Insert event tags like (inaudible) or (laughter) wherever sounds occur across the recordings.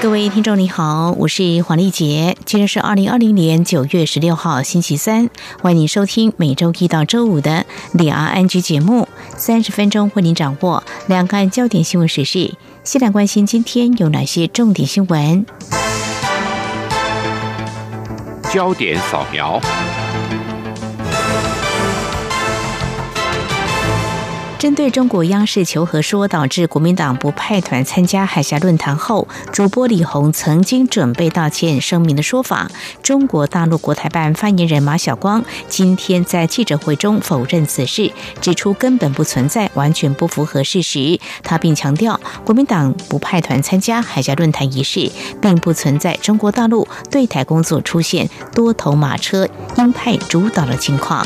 各位听众你好，我是黄丽杰，今天是二零二零年九月十六号星期三，欢迎收听每周一到周五的两岸安居节目，三十分钟为您掌握两岸焦点新闻时事。先来关心今天有哪些重点新闻。焦点扫描。针对中国央视求和说导致国民党不派团参加海峡论坛后，主播李红曾经准备道歉声明的说法，中国大陆国台办发言人马晓光今天在记者会中否认此事，指出根本不存在，完全不符合事实。他并强调，国民党不派团参加海峡论坛一事，并不存在中国大陆对台工作出现多头马车、鹰派主导的情况。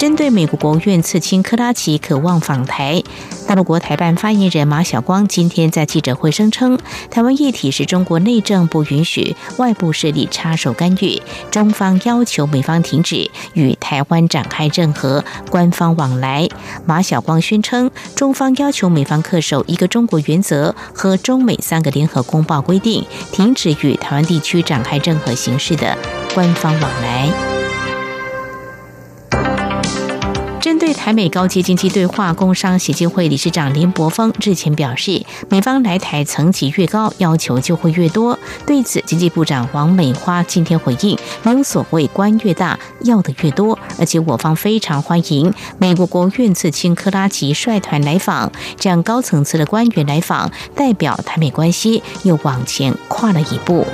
针对美国国务院次卿克拉奇渴望访台，大陆国台办发言人马晓光今天在记者会声称，台湾议题是中国内政不允许外部势力插手干预，中方要求美方停止与台湾展开任何官方往来。马晓光宣称，中方要求美方恪守一个中国原则和中美三个联合公报规定，停止与台湾地区展开任何形式的官方往来。针对台美高阶经济对话，工商协进会理事长林柏峰日前表示，美方来台层级越高，要求就会越多。对此，经济部长王美花今天回应，没有所谓官越大要的越多，而且我方非常欢迎美国国务院次卿克拉奇率团来访，这样高层次的官员来访，代表台美关系又往前跨了一步。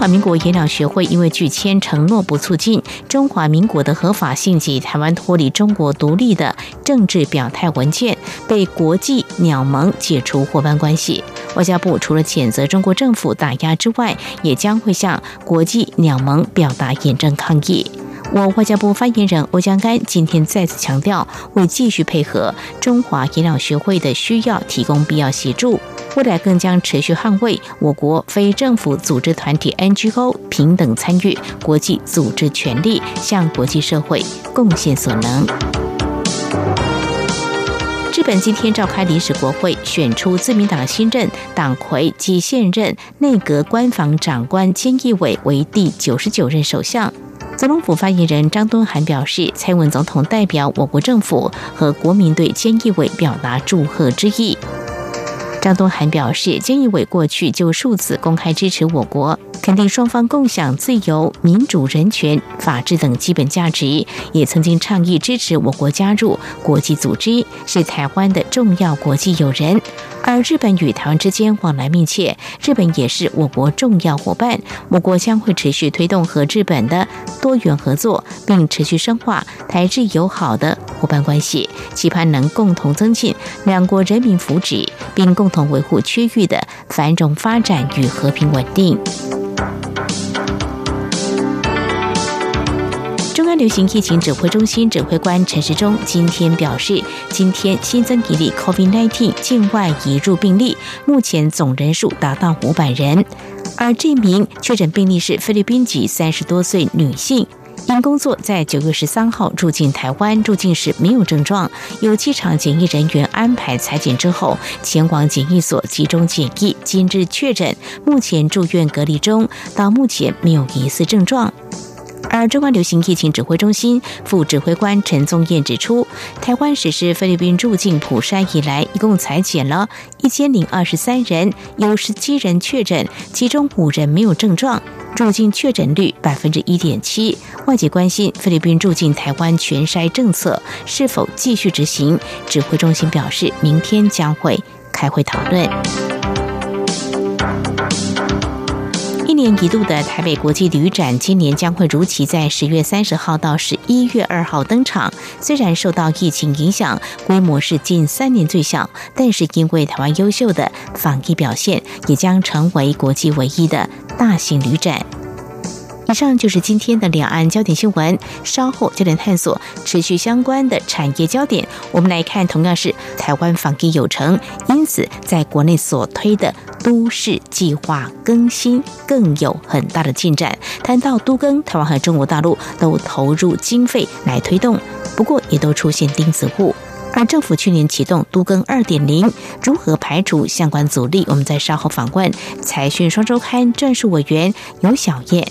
中华民国研两学会因为拒签承诺不促进中华民国的合法性及台湾脱离中国独立的政治表态文件，被国际鸟盟解除伙伴关系。外交部除了谴责中国政府打压之外，也将会向国际鸟盟表达严正抗议。我外交部发言人欧江干今天再次强调，会继续配合中华研两学会的需要，提供必要协助。未来更将持续捍卫我国非政府组织团体 NGO 平等参与国际组织权利，向国际社会贡献所能。日本今天召开临时国会，选出自民党新任党魁及现任内阁官房长官菅义伟为第九十九任首相。总统府发言人张敦涵表示，蔡文总统代表我国政府和国民对菅义伟表达祝贺之意。张东涵表示，菅义伟过去就数次公开支持我国，肯定双方共享自由、民主、人权、法治等基本价值，也曾经倡议支持我国加入国际组织，是台湾的重要国际友人。而日本与台湾之间往来密切，日本也是我国重要伙伴。我国将会持续推动和日本的多元合作，并持续深化台日友好的伙伴关系，期盼能共同增进两国人民福祉，并共同维护区域的繁荣发展与和平稳定。中央流行疫情指挥中心指挥官陈时中今天表示，今天新增一例 COVID-19 境外移入病例，目前总人数达到五百人。而这名确诊病例是菲律宾籍三十多岁女性，因工作在九月十三号入境台湾，入境时没有症状，由机场检疫人员安排裁剪之后，前往检疫所集中检疫，今日确诊，目前住院隔离中，到目前没有疑似症状。而中央流行疫情指挥中心副指挥官陈宗彦指出，台湾实施菲律宾入境普筛以来，一共裁减了一千零二十三人，有十七人确诊，其中五人没有症状，入境确诊率百分之一点七。外界关心菲律宾入境台湾全筛政策是否继续执行，指挥中心表示，明天将会开会讨论。年年一度的台北国际旅展，今年将会如期在十月三十号到十一月二号登场。虽然受到疫情影响，规模是近三年最小，但是因为台湾优秀的防疫表现，也将成为国际唯一的大型旅展。以上就是今天的两岸焦点新闻。稍后焦点探索持续相关的产业焦点。我们来看，同样是台湾防疫有成，因此在国内所推的都市计划更新更有很大的进展。谈到都更，台湾和中国大陆都投入经费来推动，不过也都出现钉子户。而政府去年启动都更二点零，如何排除相关阻力？我们在稍后访问财讯双周刊战术委员尤小燕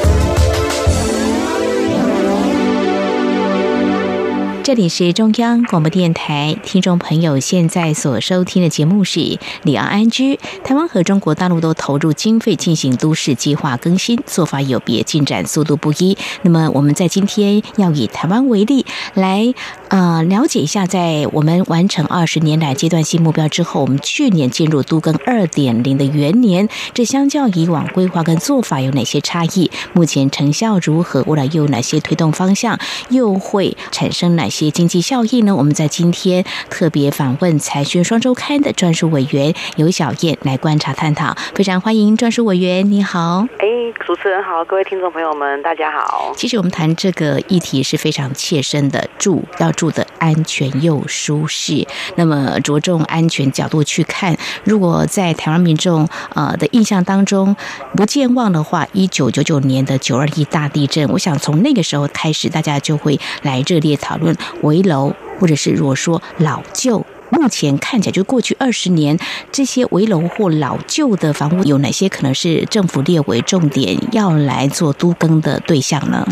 这里是中央广播电台，听众朋友现在所收听的节目是里昂安居。台湾和中国大陆都投入经费进行都市计划更新，做法有别，进展速度不一。那么我们在今天要以台湾为例，来呃了解一下，在我们完成二十年来阶段性目标之后，我们去年进入都更二点零的元年，这相较以往规划跟做法有哪些差异？目前成效如何？未来又有哪些推动方向？又会产生哪些？些经济效益呢？我们在今天特别访问财讯双周刊的专属委员尤小燕来观察探讨，非常欢迎专属委员，你好。哎，主持人好，各位听众朋友们，大家好。其实我们谈这个议题是非常切身的，住要住的安全又舒适。那么着重安全角度去看，如果在台湾民众呃的印象当中不健忘的话，一九九九年的九二一大地震，我想从那个时候开始，大家就会来热烈讨论。围楼，或者是如果说老旧，目前看起来就过去二十年，这些围楼或老旧的房屋有哪些可能是政府列为重点要来做都更的对象呢？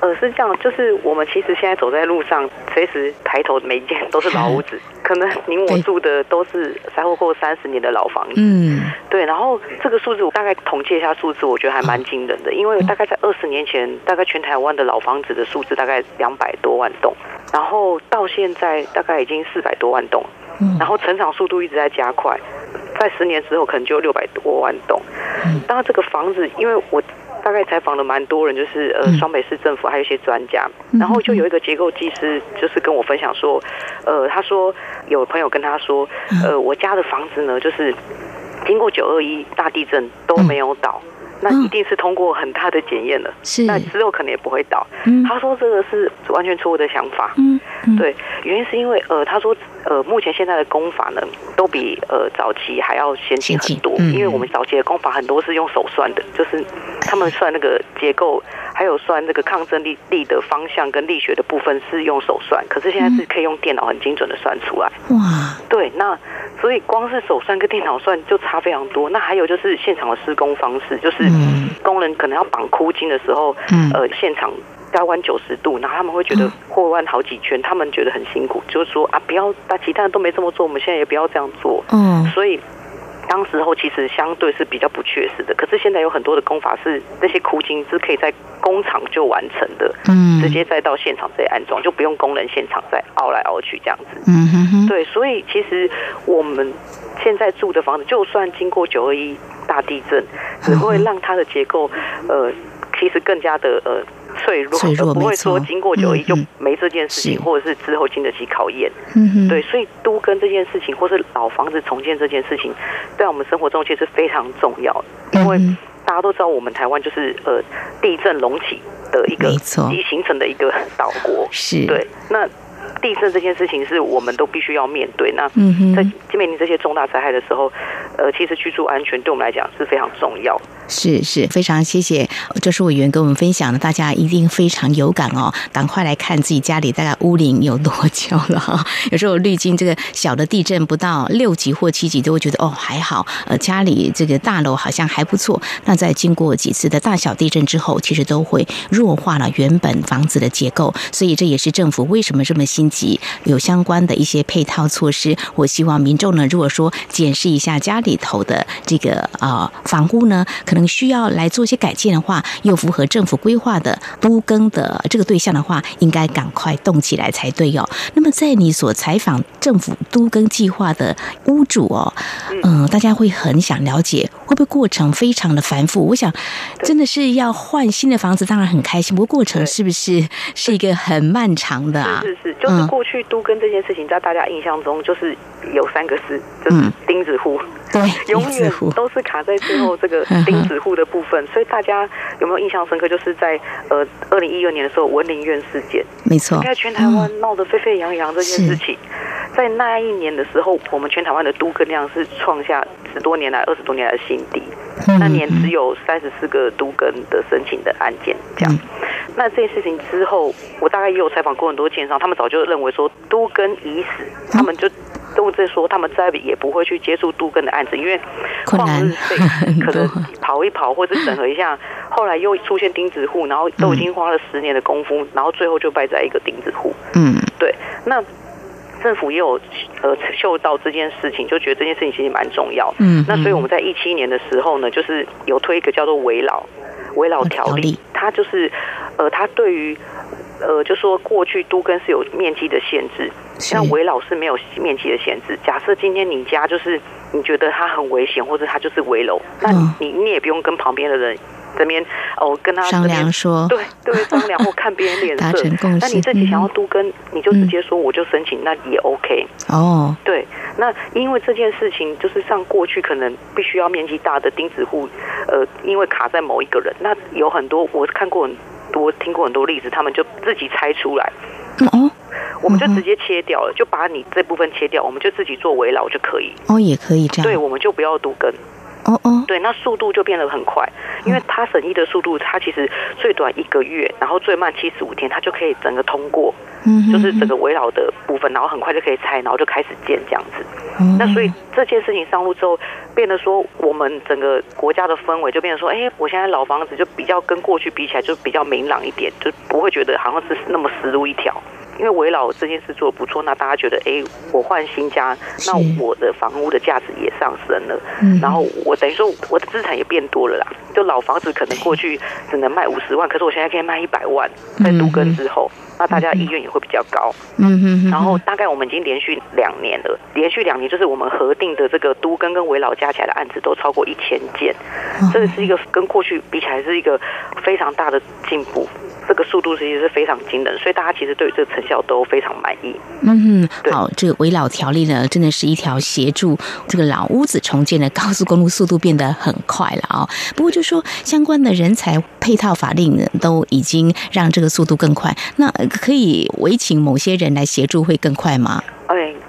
是，呃，是这样，就是我们其实现在走在路上，随时抬头每一间都是老屋子。(laughs) 可能您我住的都是三或过三十年的老房子，嗯，对。然后这个数字我大概统计一下数字，我觉得还蛮惊人的，因为大概在二十年前，大概全台湾的老房子的数字大概两百多万栋，然后到现在大概已经四百多万栋，然后成长速度一直在加快，在十年之后可能就六百多万栋。当然这个房子，因为我。大概采访了蛮多人，就是呃双北市政府还有一些专家，然后就有一个结构技师，就是跟我分享说，呃，他说有朋友跟他说，呃，我家的房子呢，就是经过九二一大地震都没有倒。那一定是通过很大的检验了，是那之后可能也不会倒。他说这个是完全错误的想法。嗯，对，原因是因为呃，他说呃，目前现在的功法呢，都比呃早期还要先进很多。因为我们早期的功法很多是用手算的，就是他们算那个结构，还有算那个抗震力力的方向跟力学的部分是用手算，可是现在是可以用电脑很精准的算出来。哇，对，那所以光是手算跟电脑算就差非常多。那还有就是现场的施工方式，就是。嗯，工人可能要绑箍筋的时候，嗯，呃，现场要弯九十度，然后他们会觉得会弯好几圈，他们觉得很辛苦，就是说啊，不要，但其他人都没这么做，我们现在也不要这样做。嗯，所以当时候其实相对是比较不确实的。可是现在有很多的工法是那些箍筋是可以在工厂就完成的，嗯，直接再到现场再安装，就不用工人现场再凹来凹去这样子。嗯哼哼，对，所以其实我们现在住的房子，就算经过九二一。大地震只会让它的结构，呃，其实更加的呃脆弱，而不会说经过九一就没这件事情，或者是之后经得起考验。嗯对，所以都跟这件事情，或是老房子重建这件事情，在我们生活中其实非常重要。因为大家都知道，我们台湾就是呃地震隆起的一个及形成的一个岛国。是对那。地震这件事情是我们都必须要面对。那在面临这些重大灾害的时候，呃，其实居住安全对我们来讲是非常重要。是是，非常谢谢周淑委员跟我们分享的，大家一定非常有感哦。赶快来看自己家里大概屋龄有多久了哈。(laughs) 有时候历经这个小的地震不到六级或七级，都会觉得哦还好，呃家里这个大楼好像还不错。那在经过几次的大小地震之后，其实都会弱化了原本房子的结构。所以这也是政府为什么这么心急，有相关的一些配套措施。我希望民众呢，如果说检视一下家里头的这个呃房屋呢，可能。需要来做一些改建的话，又符合政府规划的都更的这个对象的话，应该赶快动起来才对哦。那么，在你所采访政府都更计划的屋主哦，嗯，大家会很想了解，会不会过程非常的繁复？我想，真的是要换新的房子，当然很开心，不过过程是不是是一个很漫长的啊？是是，就是过去都更这件事情，在大家印象中就是有三个字，就是钉子户。对，(laughs) 永远都是卡在最后这个 (laughs) 钉子户的部分，所以大家有没有印象深刻？就是在呃二零一二年的时候，文林院事件，没错，应该全台湾闹得沸沸扬扬这件事情，在那一年的时候，我们全台湾的都更量是创下十多年来、二十多年来的新低，那年只有三十四个都更的申请的案件，这样。那这件事情之后，我大概也有采访过很多建商，他们早就认为说都更已死，他们就。都在说，他们再也不会去接触杜根的案子，因为旷日费 (laughs) 可能跑一跑或者审核一下，后来又出现钉子户，然后都已经花了十年的功夫，然后最后就败在一个钉子户。嗯，对。那政府也有呃嗅到这件事情，就觉得这件事情其实蛮重要。嗯，那所以我们在一七年的时候呢，就是有推一个叫做围老围老条例，它就是呃，它对于。呃，就说过去都根是有面积的限制，像围老是没有面积的限制。假设今天你家就是你觉得它很危险，或者它就是围楼，那你你也不用跟旁边的人这边哦跟他商量说，对对 (laughs) 商量或看别人脸色。那你自己想要都跟，你就直接说我就申请，那也 OK。哦，对，那因为这件事情就是像过去可能必须要面积大的钉子户，呃，因为卡在某一个人，那有很多我看过很。多听过很多例子，他们就自己拆出来，哦，我们就直接切掉了，就把你这部分切掉，我们就自己做围绕就可以。哦，也可以这样。对，我们就不要读根。哦哦，对，那速度就变得很快，因为它审议的速度，它其实最短一个月，然后最慢七十五天，它就可以整个通过，嗯，就是整个围绕的部分，然后很快就可以拆，然后就开始建这样子。那所以这件事情上路之后，变得说我们整个国家的氛围就变得说，哎，我现在老房子就比较跟过去比起来就比较明朗一点，就不会觉得好像是那么死路一条。因为围绕这件事做的不错，那大家觉得，哎，我换新家，那我的房屋的价值也上升了，然后我等于说我的资产也变多了啦。就老房子可能过去只能卖五十万，可是我现在可以卖一百万，在都根之后，那大家意愿也会比较高。嗯哼。然后大概我们已经连续两年了，连续两年就是我们核定的这个都根跟围老加起来的案子都超过一千件，这个是一个跟过去比起来是一个非常大的进步。这个速度其实是非常惊人，所以大家其实对这个成效都非常满意。嗯哼，好，这个围老条例呢，真的是一条协助这个老屋子重建的高速公路，速度变得很快了啊。不过就说相关的人才配套法令呢，都已经让这个速度更快。那可以委请某些人来协助，会更快吗？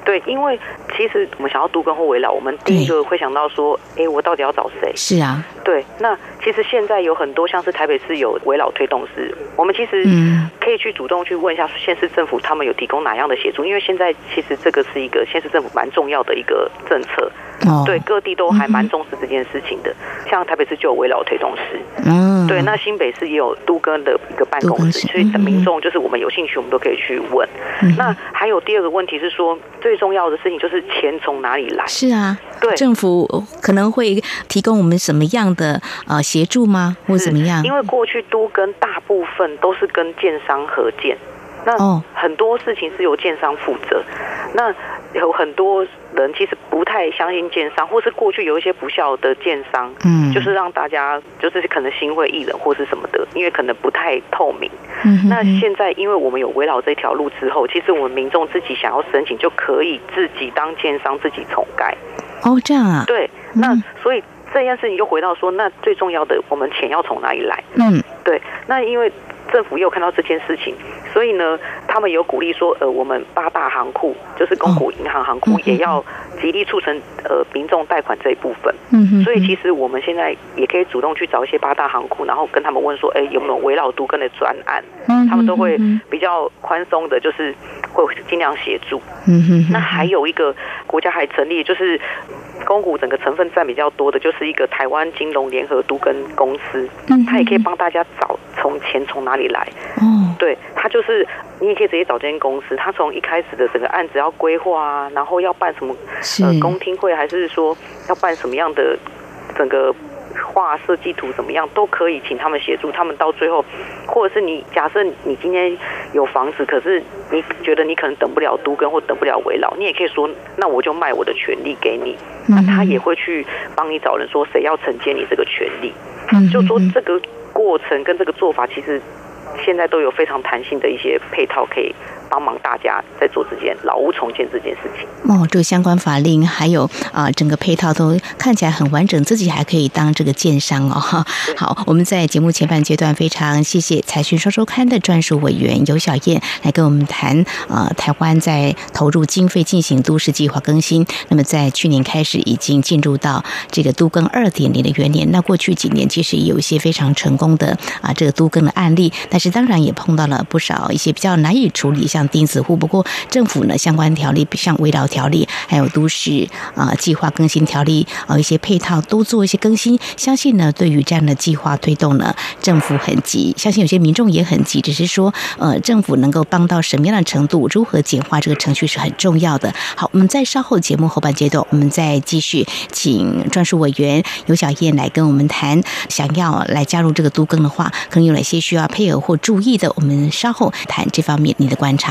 对，因为其实我们想要都跟或围绕，我们第一个会想到说，哎，我到底要找谁？是啊，对，那。其实现在有很多像是台北市有围绕推动师，我们其实可以去主动去问一下县市政府，他们有提供哪样的协助？因为现在其实这个是一个县市政府蛮重要的一个政策，对各地都还蛮重视这件事情的。像台北市就有围绕推动师，嗯，对，那新北市也有都跟的一个办公室，所以民众就是我们有兴趣，我们都可以去问。那还有第二个问题是说，最重要的事情就是钱从哪里来？是啊，对，政府可能会提供我们什么样的呃？协助吗，或怎么样？因为过去都跟大部分都是跟建商合建，那很多事情是由建商负责。那有很多人其实不太相信建商，或是过去有一些不孝的建商，嗯，就是让大家就是可能心灰意冷或是什么的，因为可能不太透明。嗯，那现在因为我们有围绕这条路之后，其实我们民众自己想要申请就可以自己当建商自己重盖。哦，这样啊？对，那所以。这件事情又回到说，那最重要的，我们钱要从哪里来？嗯，对。那因为政府也有看到这件事情，所以呢，他们有鼓励说，呃，我们八大行库，就是公股银行行库，也要极力促成呃民众贷款这一部分。嗯哼。所以其实我们现在也可以主动去找一些八大行库，然后跟他们问说，哎，有没有围绕都跟的专案？嗯。他们都会比较宽松的，就是会尽量协助。嗯哼。那还有一个国家还成立，就是公股整个成分占比较多的，就是一个台湾金融联合都跟公司。嗯。他也可以帮大家找从钱从哪里来。哦。对他就是。你也可以直接找这间公司，他从一开始的整个案子要规划啊，然后要办什么呃公听会，还是说要办什么样的整个画设计图怎么样，都可以请他们协助。他们到最后，或者是你假设你今天有房子，可是你觉得你可能等不了都跟或等不了围绕，你也可以说那我就卖我的权利给你，那他也会去帮你找人说谁要承接你这个权利。就说这个过程跟这个做法其实。现在都有非常弹性的一些配套可以。帮忙大家在做这件老屋重建这件事情哦，这个相关法令还有啊，整个配套都看起来很完整，自己还可以当这个建商哦。好，我们在节目前半阶段非常谢谢财讯双周刊的专属委员尤小燕来跟我们谈啊，台湾在投入经费进行都市计划更新。那么在去年开始已经进入到这个都更二点零的元年。那过去几年其实有一些非常成功的啊这个都更的案例，但是当然也碰到了不少一些比较难以处理像。钉子户，不过政府呢相关条例，像围绕条例，还有都市啊计划更新条例啊一些配套都做一些更新。相信呢，对于这样的计划推动呢，政府很急，相信有些民众也很急。只是说，呃，政府能够帮到什么样的程度，如何简化这个程序是很重要的。好，我们在稍后节目后半阶段，我们再继续请专属委员尤小燕来跟我们谈，想要来加入这个都更的话，可能有哪些需要配合或注意的？我们稍后谈这方面你的观察。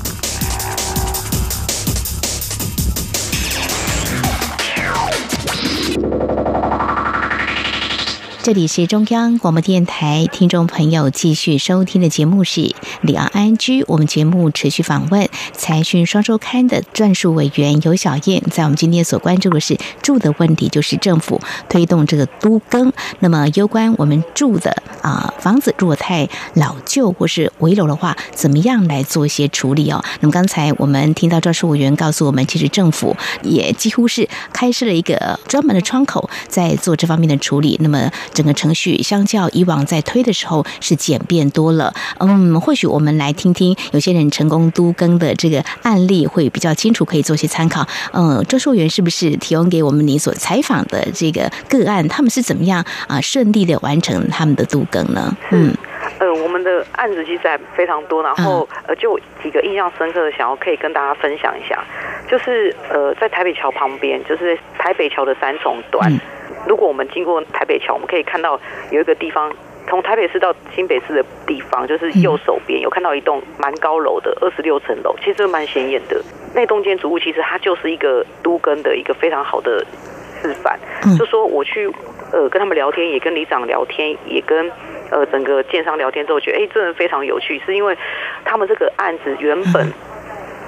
这里是中央广播电台，听众朋友继续收听的节目是里昂安居。我们节目持续访问财讯双周刊的撰述委员尤小燕，在我们今天所关注的是住的问题，就是政府推动这个都更。那么，攸关我们住的啊房子如果太老旧或是危楼的话，怎么样来做一些处理哦？那么刚才我们听到撰述委员告诉我们，其实政府也几乎是开设了一个专门的窗口，在做这方面的处理。那么整个程序相较以往在推的时候是简便多了。嗯，或许我们来听听有些人成功都更的这个案例会比较清楚，可以做些参考。嗯，周硕元是不是提供给我们你所采访的这个个案，他们是怎么样啊顺利的完成他们的都更呢？嗯，呃，我们的案子其实还非常多，然后呃，就几个印象深刻的，想要可以跟大家分享一下，就是呃，在台北桥旁边，就是台北桥的三重段。如果我们经过台北桥，我们可以看到有一个地方，从台北市到新北市的地方，就是右手边有看到一栋蛮高楼的二十六层楼，其实蛮显眼的。那栋建筑物其实它就是一个都根的一个非常好的示范。就说我去呃跟他们聊天，也跟里长聊天，也跟呃整个建商聊天之后，觉得哎，真的非常有趣，是因为他们这个案子原本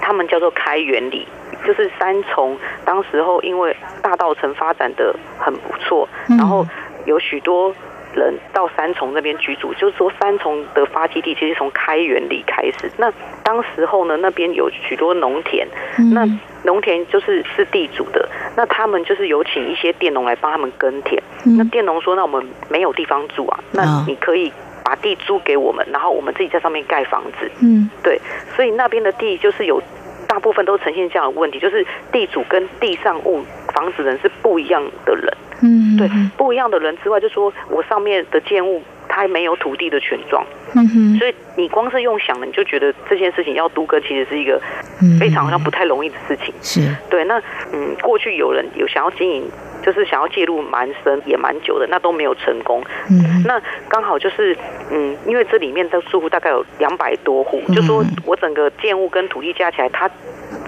他们叫做开源里。就是三重，当时候因为大道城发展的很不错，然后有许多人到三重那边居住。就是说，三重的发基地其实从开元里开始。那当时候呢，那边有许多农田，那农田就是是地主的，那他们就是有请一些佃农来帮他们耕田。那佃农说：“那我们没有地方住啊，那你可以把地租给我们，然后我们自己在上面盖房子。”嗯，对，所以那边的地就是有。大部分都呈现这样的问题，就是地主跟地上物房子人是不一样的人。嗯，对，不一样的人之外，就说我上面的建物它没有土地的权状。嗯哼，所以你光是用想的，你就觉得这件事情要都哥其实是一个非常好像不太容易的事情。是对，那嗯，过去有人有想要经营。就是想要介入蛮深也蛮久的，那都没有成功。嗯，那刚好就是，嗯，因为这里面的住户大概有两百多户，就说我整个建物跟土地加起来，它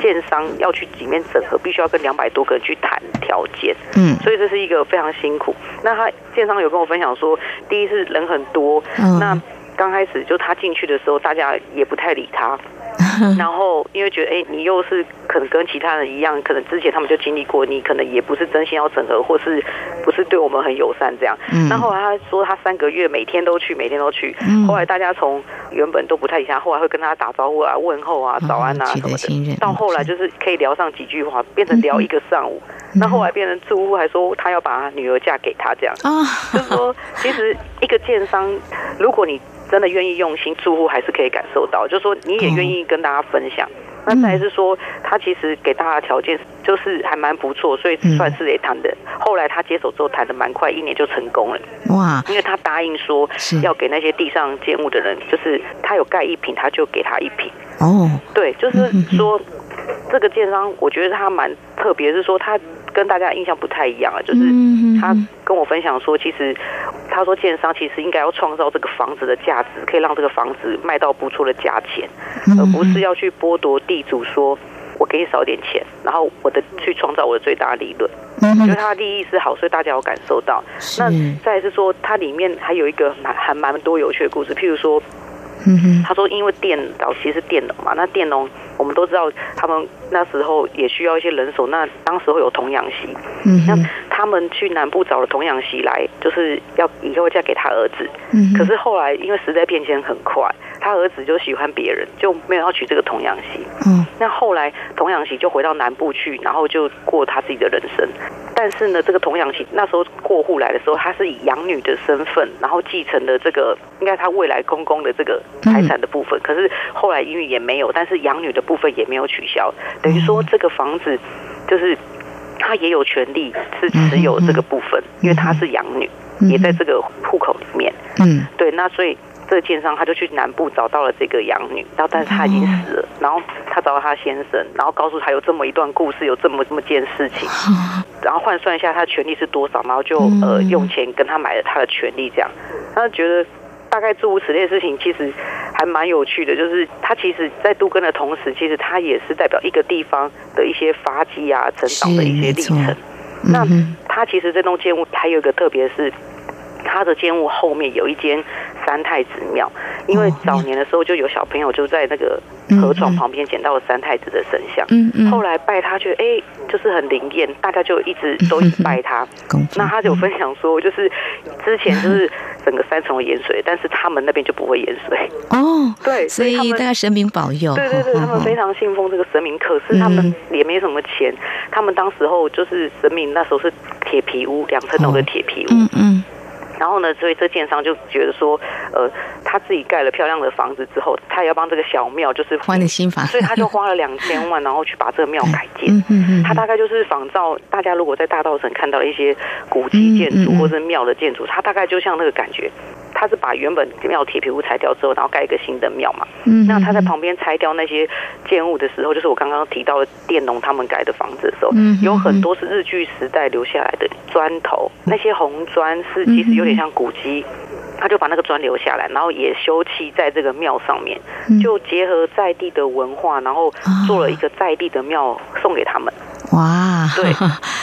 建商要去里面整合，必须要跟两百多个人去谈条件，嗯，所以这是一个非常辛苦。那他建商有跟我分享说，第一是人很多，那刚开始就他进去的时候，大家也不太理他。(laughs) 然后，因为觉得，哎，你又是可能跟其他人一样，可能之前他们就经历过，你可能也不是真心要整合，或是不是对我们很友善这样。那后来他说，他三个月每天都去，每天都去。后来大家从原本都不太理他，后来会跟他打招呼啊、问候啊、早安啊什么的，到后来就是可以聊上几句话，变成聊一个上午。那后来变成住户还说他要把女儿嫁给他这样。啊，就是说，其实一个建商，如果你真的愿意用心，住户还是可以感受到，就是说你也愿意跟大家分享。那再是说，他其实给大家条件就是还蛮不错，所以算是也谈的。后来他接手之后谈的蛮快，一年就成功了。哇！因为他答应说要给那些地上建物的人，就是他有盖一瓶，他就给他一瓶。哦，对，就是说这个建商，我觉得他蛮特别，是说他。跟大家印象不太一样啊，就是他跟我分享说，其实他说建商其实应该要创造这个房子的价值，可以让这个房子卖到不错的价钱，而不是要去剥夺地主说我给你少点钱，然后我的去创造我的最大利润。我觉得他的利益是好，所以大家有感受到。那再是说，它里面还有一个蛮还蛮多有趣的故事，譬如说，他说因为电早期是电农嘛，那电农。我们都知道，他们那时候也需要一些人手。那当时会有童养媳，嗯那他们去南部找了童养媳来，就是要以后嫁给他儿子。嗯可是后来因为时代变迁很快，他儿子就喜欢别人，就没有要娶这个童养媳。嗯，那后来童养媳就回到南部去，然后就过他自己的人生。但是呢，这个童养媳那时候过户来的时候，她是以养女的身份，然后继承了这个应该她未来公公的这个财产的部分。可是后来因为也没有，但是养女的部分也没有取消，等于说这个房子就是他也有权利是持有这个部分，因为她是养女，也在这个户口里面。嗯，对，那所以。这个奸商他就去南部找到了这个养女，然后但是他已经死了，然后他找到他先生，然后告诉他有这么一段故事，有这么这么件事情，(laughs) 然后换算一下他的权利是多少，然后就呃用钱跟他买了他的权利，这样，他就觉得大概诸如此类的事情，其实还蛮有趣的，就是他其实在都根的同时，其实他也是代表一个地方的一些发迹啊、成长的一些历程。那他其实这栋建物还有一个特别是。他的监屋后面有一间三太子庙，因为早年的时候就有小朋友就在那个河床旁边捡到了三太子的神像，嗯嗯，后来拜他，觉得哎，就是很灵验，大家就一直都一直拜他。(laughs) 那他就分享说，就是之前就是整个三重淹水，但是他们那边就不会淹水。哦，(laughs) 对，所以大家神明保佑。对对对，他们非常信奉这个神明，可是他们也没什么钱，他们当时候就是神明那时候是铁皮屋，两层楼的铁皮屋。嗯嗯。然后呢，所以这建商就觉得说，呃，他自己盖了漂亮的房子之后，他也要帮这个小庙就是换了新房，所以他就花了两千万，然后去把这个庙改建。嗯嗯他大概就是仿照大家如果在大道城看到了一些古迹建筑或者庙的建筑，他大概就像那个感觉。他是把原本庙铁皮屋拆掉之后，然后盖一个新的庙嘛。嗯。那他在旁边拆掉那些建物的时候，就是我刚刚提到的佃农他们盖的房子的时候，嗯有很多是日据时代留下来的砖头，那些红砖是其实有点像古迹，他就把那个砖留下来，然后也修葺在这个庙上面，就结合在地的文化，然后做了一个在地的庙送给他们。哇！对，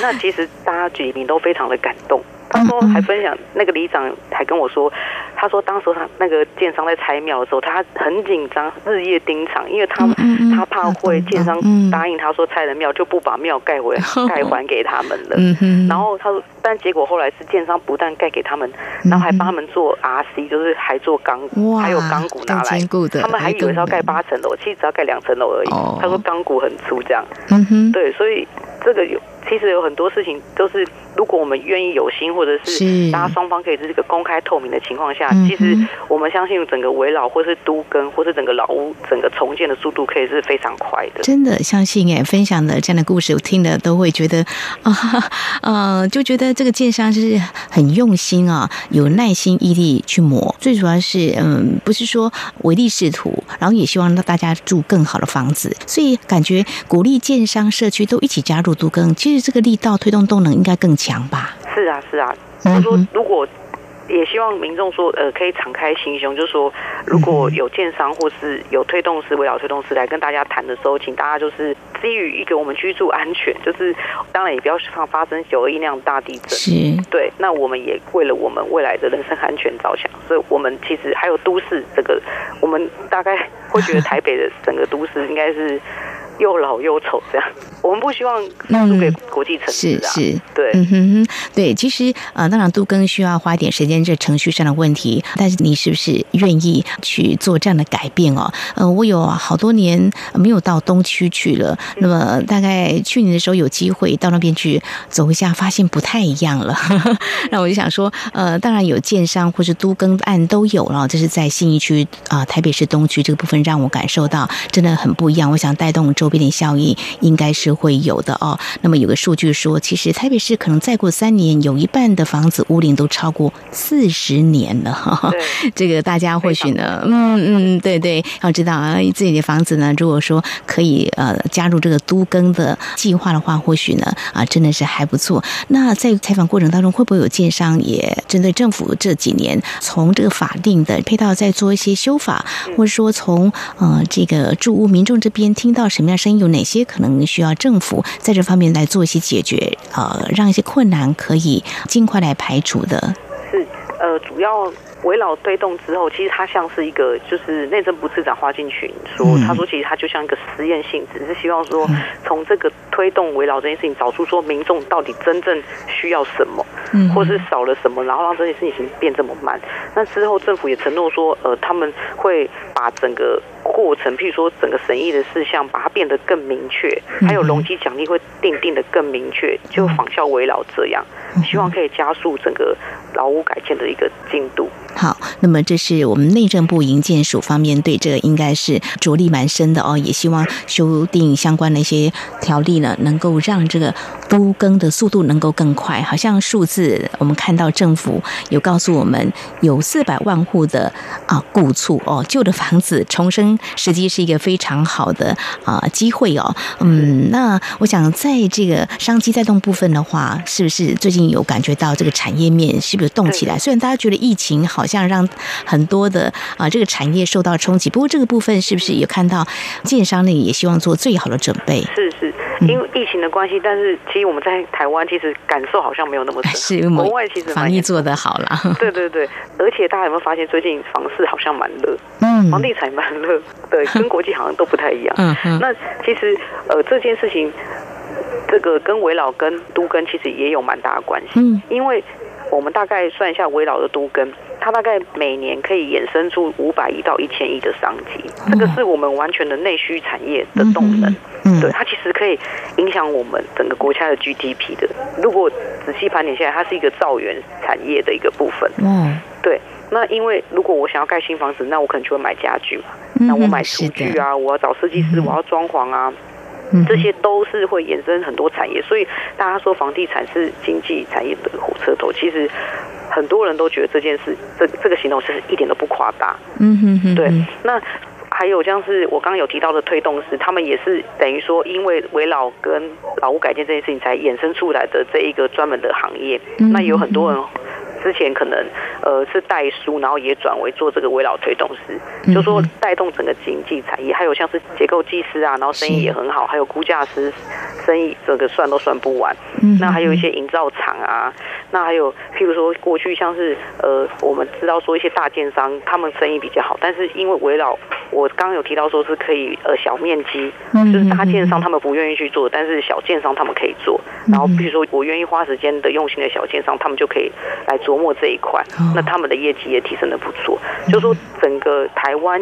那其实大家居民都非常的感动。他说还分享那个里长还跟我说，他说当时他那个建商在拆庙的时候，他很紧张，日夜盯场，因为他他怕会建商答应他说拆了庙就不把庙盖回 (laughs) 盖还给他们了。然后他说，但结果后来是建商不但盖给他们，然后还帮他们做 RC，就是还做钢骨，还有钢骨拿来，他们还以为是要盖八层楼，其实只要盖两层楼而已。他说钢骨很粗，这样。对，所以这个有。其实有很多事情都是，如果我们愿意有心，或者是大家双方可以在这个公开透明的情况下，其实我们相信整个围绕或是都更或是整个老屋整个重建的速度可以是非常快的。真的相信哎，分享的这样的故事，我听了都会觉得啊，(laughs) 呃，就觉得这个建商是很用心啊，有耐心毅力去磨。最主要是嗯，不是说唯利是图，然后也希望让大家住更好的房子，所以感觉鼓励建商社区都一起加入都更。其实。这个力道推动动能应该更强吧？是啊，是啊。他说，如果也希望民众说，呃，可以敞开心胸，就是说，如果有建商或是有推动师、围绕推动师来跟大家谈的时候，请大家就是基于一个我们居住安全，就是当然也不要发发生九二一那样大地震。是，对。那我们也为了我们未来的人身安全着想，所以我们其实还有都市这个，我们大概会觉得台北的整个都市应该是。又老又丑，这样我们不希望输给国际城市啊。是是，对，嗯哼，对。其实呃，当然都更需要花一点时间，这程序上的问题。但是你是不是愿意去做这样的改变哦？呃，我有好多年没有到东区去了。那么大概去年的时候有机会到那边去走一下，发现不太一样了。(laughs) 那我就想说，呃，当然有建商或是都更案都有了，这是在信义区啊，台北市东区这个部分让我感受到真的很不一样。我想带动周边的效应应该是会有的哦。那么有个数据说，其实台北市可能再过三年，有一半的房子屋龄都超过四十年了。哈。(laughs) 这个大家或许呢，嗯嗯，对对，要知道啊，自己的房子呢，如果说可以呃加入这个都更的计划的话，或许呢啊，真的是还不错。那在采访过程当中，会不会有建商也针对政府这几年从这个法定的配套再做一些修法，或者说从呃这个住屋民众这边听到什么样？声音有哪些可能需要政府在这方面来做一些解决？呃，让一些困难可以尽快来排除的。是呃，主要。围绕推动之后，其实它像是一个，就是内政部次长花敬群说，他说其实它就像一个实验性质，是希望说从这个推动围绕这件事情，找出说民众到底真正需要什么，或是少了什么，然后让这件事情变这么慢。那之后政府也承诺说，呃，他们会把整个过程，譬如说整个审议的事项，把它变得更明确，还有容积奖励会定定的更明确，就仿效围绕这样，希望可以加速整个劳务改建的一个进度。好，那么这是我们内政部营建署方面对这个应该是着力蛮深的哦，也希望修订相关的一些条例呢，能够让这个都更的速度能够更快。好像数字我们看到政府有告诉我们，有四百万户的啊故厝哦，旧的房子重生，实际是一个非常好的啊机会哦。嗯，那我想在这个商机带动部分的话，是不是最近有感觉到这个产业面是不是动起来？虽然大家觉得疫情好。好像让很多的啊这个产业受到冲击，不过这个部分是不是有看到建商呢？也希望做最好的准备。是是，因为疫情的关系，但是其实我们在台湾其实感受好像没有那么深。(laughs) 是国外其实防疫做得好了。对对对，而且大家有没有发现最近房市好像蛮热？嗯，房地产蛮热，对，跟国际好像都不太一样。嗯嗯。那其实呃这件事情，这个跟围老跟都跟其实也有蛮大的关系。嗯，因为我们大概算一下围绕的都跟。它大概每年可以衍生出五百亿到一千亿的商机，这个是我们完全的内需产业的动能。对，它其实可以影响我们整个国家的 GDP 的。如果仔细盘点下来，它是一个造园产业的一个部分。嗯，对。那因为如果我想要盖新房子，那我可能就会买家具嘛。那我买厨具啊，我要找设计师，我要装潢啊，这些都是会衍生很多产业。所以大家说房地产是经济产业的火车头，其实。很多人都觉得这件事，这这个行动是一点都不夸大。嗯哼哼。对，那还有像是我刚刚有提到的推动师，他们也是等于说，因为围老跟老屋改建这件事情才衍生出来的这一个专门的行业。那有很多人。之前可能呃是代书，然后也转为做这个围绕推动师，就说带动整个经济产业，还有像是结构技师啊，然后生意也很好，还有估价师生意这个算都算不完。那还有一些营造厂啊，那还有譬如说过去像是呃我们知道说一些大建商他们生意比较好，但是因为围绕我刚刚有提到说是可以呃小面积，就是大建商他们不愿意去做，但是小建商他们可以做。然后比如说我愿意花时间的用心的小建商，他们就可以来。琢磨这一块，那他们的业绩也提升的不错。就说整个台湾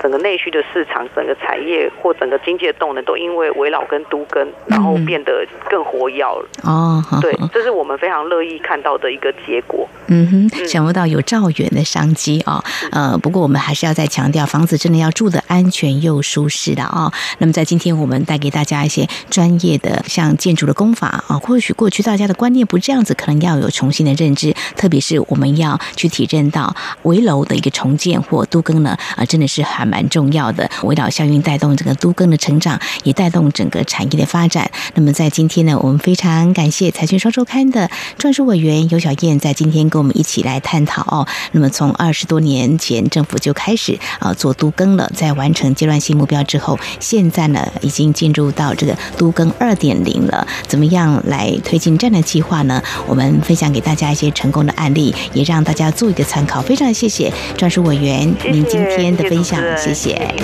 整个内需的市场、整个产业或整个经济的动能，都因为围绕跟都跟，然后变得更活跃了。哦，对，这是我们非常乐意看到的一个结果。嗯哼，想不到有兆远的商机啊。呃，不过我们还是要再强调，房子真的要住的安全又舒适的啊。那么在今天，我们带给大家一些专业的像建筑的功法啊，或许过去大家的观念不这样子，可能要有重新的认知。特别是我们要去体认到围楼的一个重建或都更呢，啊，真的是还蛮重要的，围绕效应带动整个都更的成长，也带动整个产业的发展。那么在今天呢，我们非常感谢财讯双周刊的专属委员尤小燕，在今天跟我们一起来探讨哦。那么从二十多年前政府就开始啊做都更了，在完成阶段性目标之后，现在呢已经进入到这个都更二点零了。怎么样来推进这样的计划呢？我们分享给大家一些成功的案例，也让大家做一个参考。非常谢谢专属委员您今天的分享，谢谢。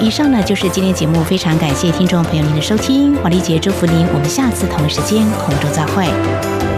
以上呢就是今天节目，非常感谢听众朋友您的收听，华丽姐祝福您，我们下次同一时间空中再会。